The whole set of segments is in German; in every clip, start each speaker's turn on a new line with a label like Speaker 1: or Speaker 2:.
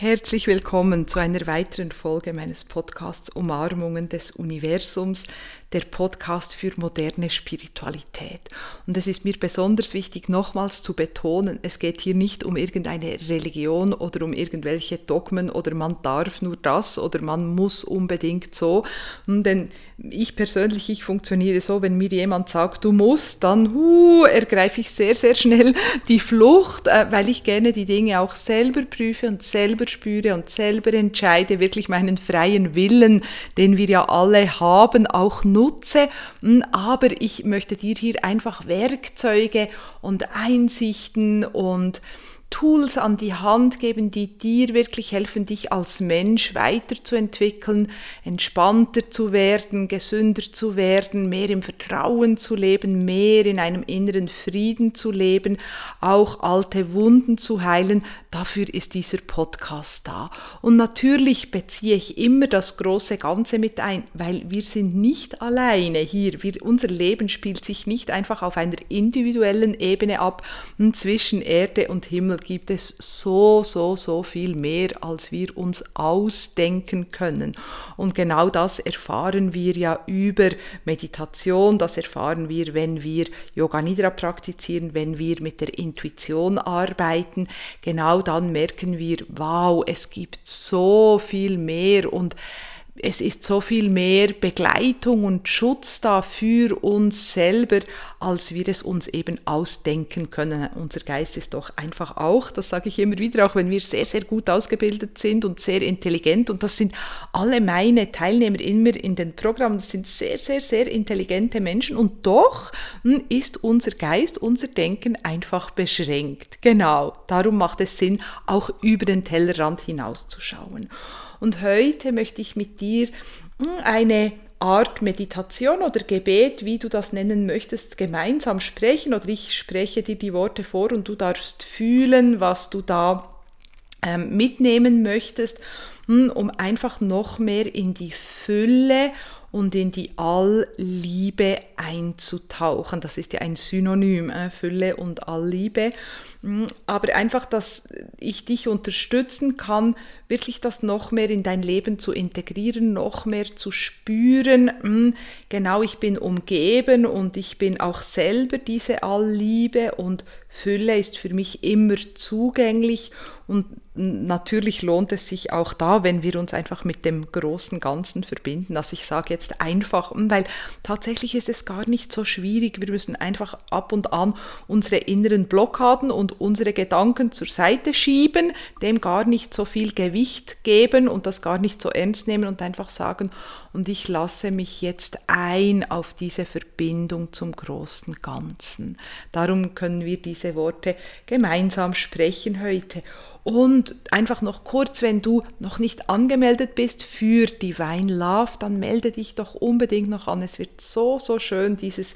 Speaker 1: Herzlich willkommen zu einer weiteren Folge meines Podcasts Umarmungen des Universums, der Podcast für moderne Spiritualität. Und es ist mir besonders wichtig, nochmals zu betonen, es geht hier nicht um irgendeine Religion oder um irgendwelche Dogmen oder man darf nur das oder man muss unbedingt so. Denn ich persönlich, ich funktioniere so, wenn mir jemand sagt, du musst, dann uh, ergreife ich sehr, sehr schnell die Flucht, äh, weil ich gerne die Dinge auch selber prüfe und selber spüre und selber entscheide, wirklich meinen freien Willen, den wir ja alle haben, auch nutze. Hm, aber ich möchte dir hier einfach Werkzeuge und Einsichten und Tools an die Hand geben, die dir wirklich helfen, dich als Mensch weiterzuentwickeln, entspannter zu werden, gesünder zu werden, mehr im Vertrauen zu leben, mehr in einem inneren Frieden zu leben, auch alte Wunden zu heilen. Dafür ist dieser Podcast da. Und natürlich beziehe ich immer das große Ganze mit ein, weil wir sind nicht alleine hier. Wir, unser Leben spielt sich nicht einfach auf einer individuellen Ebene ab zwischen Erde und Himmel gibt es so, so, so viel mehr, als wir uns ausdenken können. Und genau das erfahren wir ja über Meditation, das erfahren wir, wenn wir Yoga Nidra praktizieren, wenn wir mit der Intuition arbeiten. Genau dann merken wir, wow, es gibt so viel mehr und es ist so viel mehr Begleitung und Schutz da für uns selber, als wir es uns eben ausdenken können. Unser Geist ist doch einfach auch, das sage ich immer wieder, auch wenn wir sehr, sehr gut ausgebildet sind und sehr intelligent, und das sind alle meine Teilnehmer immer in den Programmen, das sind sehr, sehr, sehr intelligente Menschen, und doch hm, ist unser Geist, unser Denken einfach beschränkt. Genau, darum macht es Sinn, auch über den Tellerrand hinauszuschauen. Und heute möchte ich mit dir hm, eine Art Meditation oder Gebet, wie du das nennen möchtest, gemeinsam sprechen oder ich spreche dir die Worte vor und du darfst fühlen, was du da ähm, mitnehmen möchtest, hm, um einfach noch mehr in die Fülle und in die Allliebe einzutauchen. Das ist ja ein Synonym, äh, Fülle und Allliebe. Mm, aber einfach, dass ich dich unterstützen kann, wirklich das noch mehr in dein Leben zu integrieren, noch mehr zu spüren. Mm, genau, ich bin umgeben und ich bin auch selber diese Allliebe und Fülle ist für mich immer zugänglich und natürlich lohnt es sich auch da, wenn wir uns einfach mit dem großen Ganzen verbinden. Also ich sage jetzt einfach, weil tatsächlich ist es gar nicht so schwierig. Wir müssen einfach ab und an unsere inneren Blockaden und unsere Gedanken zur Seite schieben, dem gar nicht so viel Gewicht geben und das gar nicht so ernst nehmen und einfach sagen, und ich lasse mich jetzt ein auf diese Verbindung zum großen Ganzen. Darum können wir diese Worte gemeinsam sprechen heute. Und einfach noch kurz, wenn du noch nicht angemeldet bist für Divine Love, dann melde dich doch unbedingt noch an. Es wird so, so schön, dieses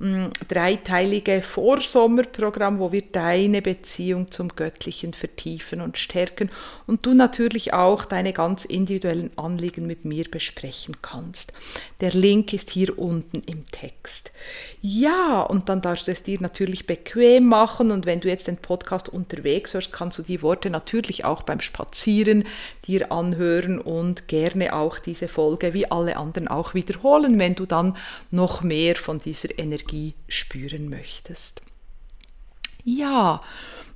Speaker 1: dreiteilige Vorsommerprogramm, wo wir deine Beziehung zum Göttlichen vertiefen und stärken und du natürlich auch deine ganz individuellen Anliegen mit mir besprechen kannst. Der Link ist hier unten im Text. Ja, und dann darfst du es dir natürlich bequem machen und wenn du jetzt den Podcast unterwegs hörst, kannst du die Worte natürlich auch beim Spazieren dir anhören und gerne auch diese Folge wie alle anderen auch wiederholen, wenn du dann noch mehr von dieser Energie Energie spüren möchtest. Ja,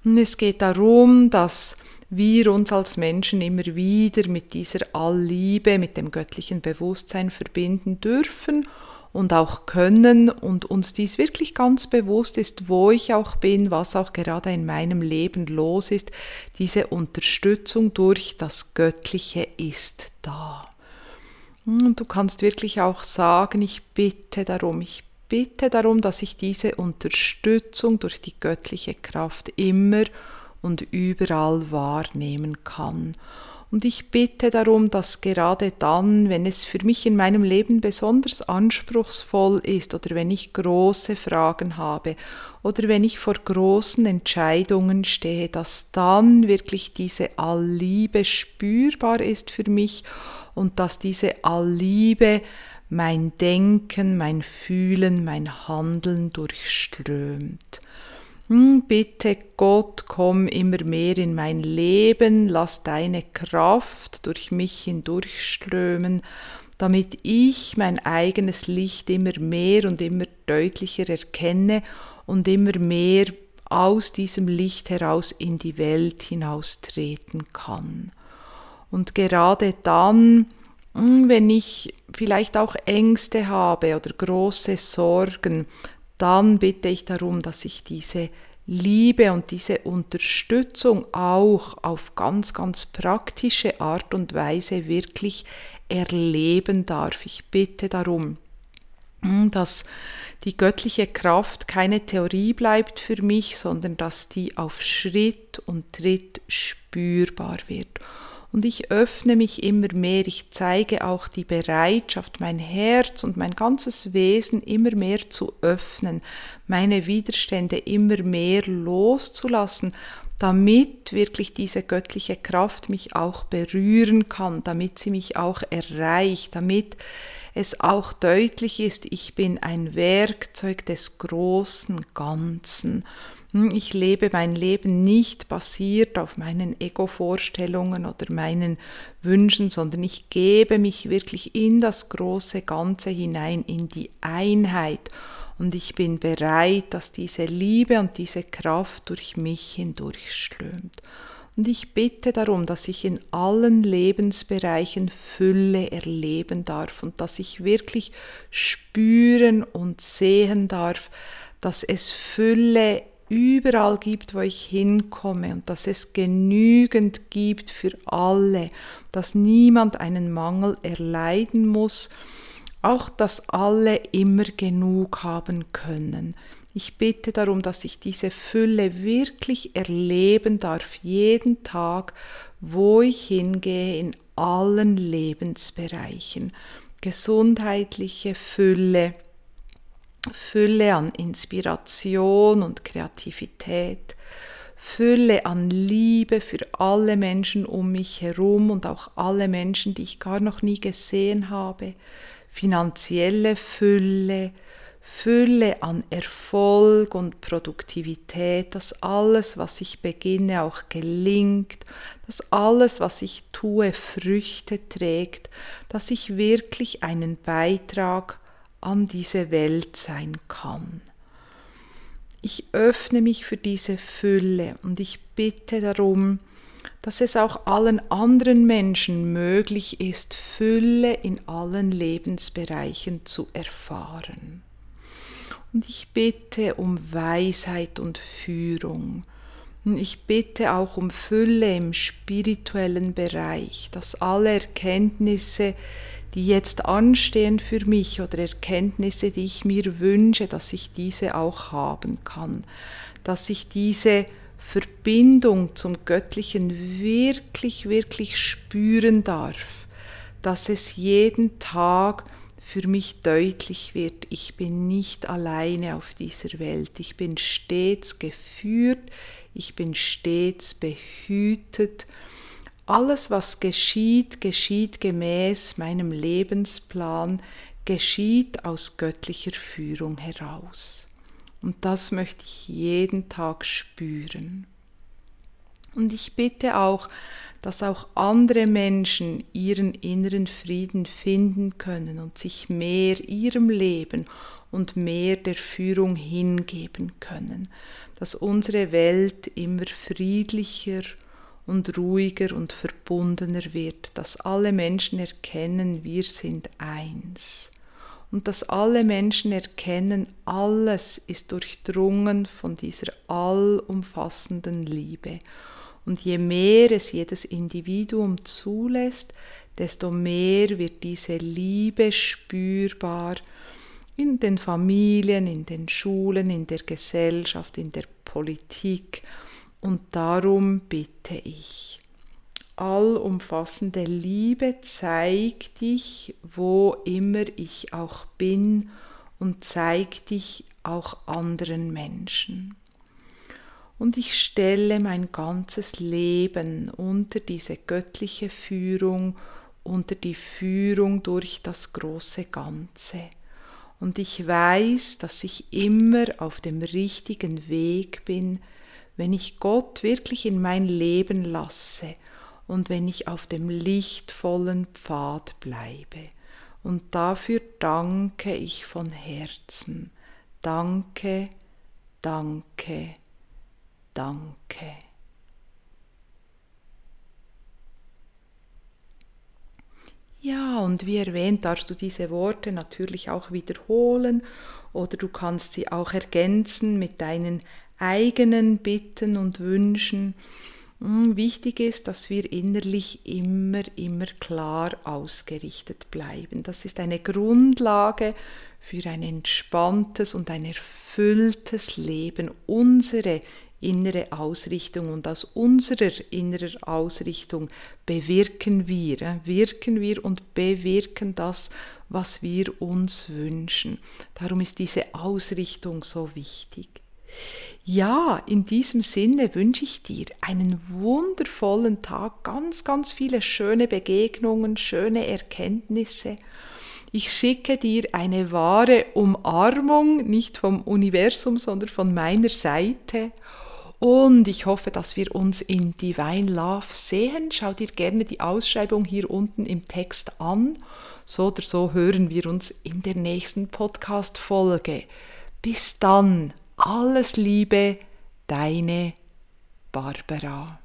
Speaker 1: es geht darum, dass wir uns als Menschen immer wieder mit dieser Allliebe, mit dem göttlichen Bewusstsein verbinden dürfen und auch können und uns dies wirklich ganz bewusst ist, wo ich auch bin, was auch gerade in meinem Leben los ist, diese Unterstützung durch das Göttliche ist da. Und du kannst wirklich auch sagen, ich bitte darum, ich bitte darum, dass ich diese Unterstützung durch die göttliche Kraft immer und überall wahrnehmen kann. Und ich bitte darum, dass gerade dann, wenn es für mich in meinem Leben besonders anspruchsvoll ist oder wenn ich große Fragen habe oder wenn ich vor großen Entscheidungen stehe, dass dann wirklich diese Allliebe spürbar ist für mich und dass diese Allliebe mein Denken, mein Fühlen, mein Handeln durchströmt. hm, bitte Gott, komm immer mehr in mein Leben, lass deine Kraft durch mich hindurchströmen, damit ich mein eigenes Licht immer mehr und immer deutlicher erkenne und immer mehr aus diesem Licht heraus in die Welt hinaustreten kann. Und gerade dann, wenn ich vielleicht auch Ängste habe oder große Sorgen, dann bitte ich darum, dass ich diese Liebe und diese Unterstützung auch auf ganz, ganz praktische Art und Weise wirklich erleben darf. Ich bitte darum, hm, dass die göttliche Kraft keine Theorie bleibt für mich, sondern dass die auf Schritt und Tritt spürbar wird. Und ich öffne mich immer mehr, ich zeige auch die Bereitschaft, mein Herz und mein ganzes Wesen immer mehr zu öffnen, meine Widerstände immer mehr loszulassen, damit wirklich diese göttliche Kraft mich auch berühren kann, damit sie mich auch erreicht, damit es auch deutlich ist, ich bin ein Werkzeug des großen Ganzen. Hm, ich lebe mein Leben nicht basiert auf meinen Ego-Vorstellungen oder meinen Wünschen, sondern ich gebe mich wirklich in das große Ganze hinein, in die Einheit. Und ich bin bereit, dass diese Liebe und diese Kraft durch mich hindurchströmt. Und ich bitte darum, dass ich in allen Lebensbereichen Fülle erleben darf und dass ich wirklich spüren und sehen darf, dass es Fülle überall gibt, wo ich hinkomme und dass es genügend gibt für alle, dass niemand einen Mangel erleiden muss, auch dass alle immer genug haben können. Ich bitte darum, dass ich diese Fülle wirklich erleben darf, jeden Tag, wo ich hingehe, in allen Lebensbereichen. Gesundheitliche Fülle, Fülle an Inspiration und Kreativität, Fülle an Liebe für alle Menschen um mich herum und auch alle Menschen, die ich gar noch nie gesehen habe, finanzielle Fülle, Fülle an Erfolg und Produktivität, dass alles, was ich beginne, auch gelingt, dass alles, was ich tue, Früchte trägt, dass ich wirklich einen Beitrag an diese Welt sein kann. Ich öffne mich für diese Fülle und ich bitte darum, dass es auch allen anderen Menschen möglich ist, Fülle in allen Lebensbereichen zu erfahren. Und ich bitte um Weisheit und Führung. Ich bitte auch um Fülle im spirituellen Bereich, dass alle Erkenntnisse, die jetzt anstehen für mich oder Erkenntnisse, die ich mir wünsche, dass ich diese auch haben kann, dass ich diese Verbindung zum Göttlichen wirklich, wirklich spüren darf, dass es jeden Tag für mich deutlich wird, ich bin nicht alleine auf dieser Welt, ich bin stets geführt, ich bin stets behütet, alles, was geschieht, geschieht gemäß meinem Lebensplan, geschieht aus göttlicher Führung heraus. Und das möchte ich jeden Tag spüren. Und ich bitte auch, dass auch andere Menschen ihren inneren Frieden finden können und sich mehr ihrem Leben und mehr der Führung hingeben können, dass unsere Welt immer friedlicher und ruhiger und verbundener wird, dass alle Menschen erkennen, wir sind eins und dass alle Menschen erkennen, alles ist durchdrungen von dieser allumfassenden Liebe. Und je mehr es jedes Individuum zulässt, desto mehr wird diese Liebe spürbar in den Familien, in den Schulen, in der Gesellschaft, in der Politik und darum bitte ich. Allumfassende Liebe zeig dich, wo immer ich auch bin und zeig dich auch anderen Menschen. Und ich stelle mein ganzes Leben unter diese göttliche Führung, unter die Führung durch das große Ganze. Und ich weiß, dass ich immer auf dem richtigen Weg bin, wenn ich Gott wirklich in mein Leben lasse und wenn ich auf dem lichtvollen Pfad bleibe. Und dafür danke ich von Herzen. Danke, danke, danke. Ja, und wie erwähnt, darfst du diese Worte natürlich auch wiederholen oder du kannst sie auch ergänzen mit deinen eigenen Bitten und Wünschen. Hm, wichtig ist, dass wir innerlich immer, immer klar ausgerichtet bleiben. Das ist eine Grundlage für ein entspanntes und ein erfülltes Leben. Unsere innere Ausrichtung und aus unserer inneren Ausrichtung bewirken wir, wirken wir und bewirken das, was wir uns wünschen. Darum ist diese Ausrichtung so wichtig. Ja, in diesem Sinne wünsche ich dir einen wundervollen Tag, ganz, ganz viele schöne Begegnungen, schöne Erkenntnisse. Ich schicke dir eine wahre Umarmung, nicht vom Universum, sondern von meiner Seite. Und ich hoffe, dass wir uns in Divine Love sehen. Schau dir gerne die Ausschreibung hier unten im Text an. So oder so hören wir uns in der nächsten Podcast-Folge. Bis dann, alles Liebe, deine Barbara.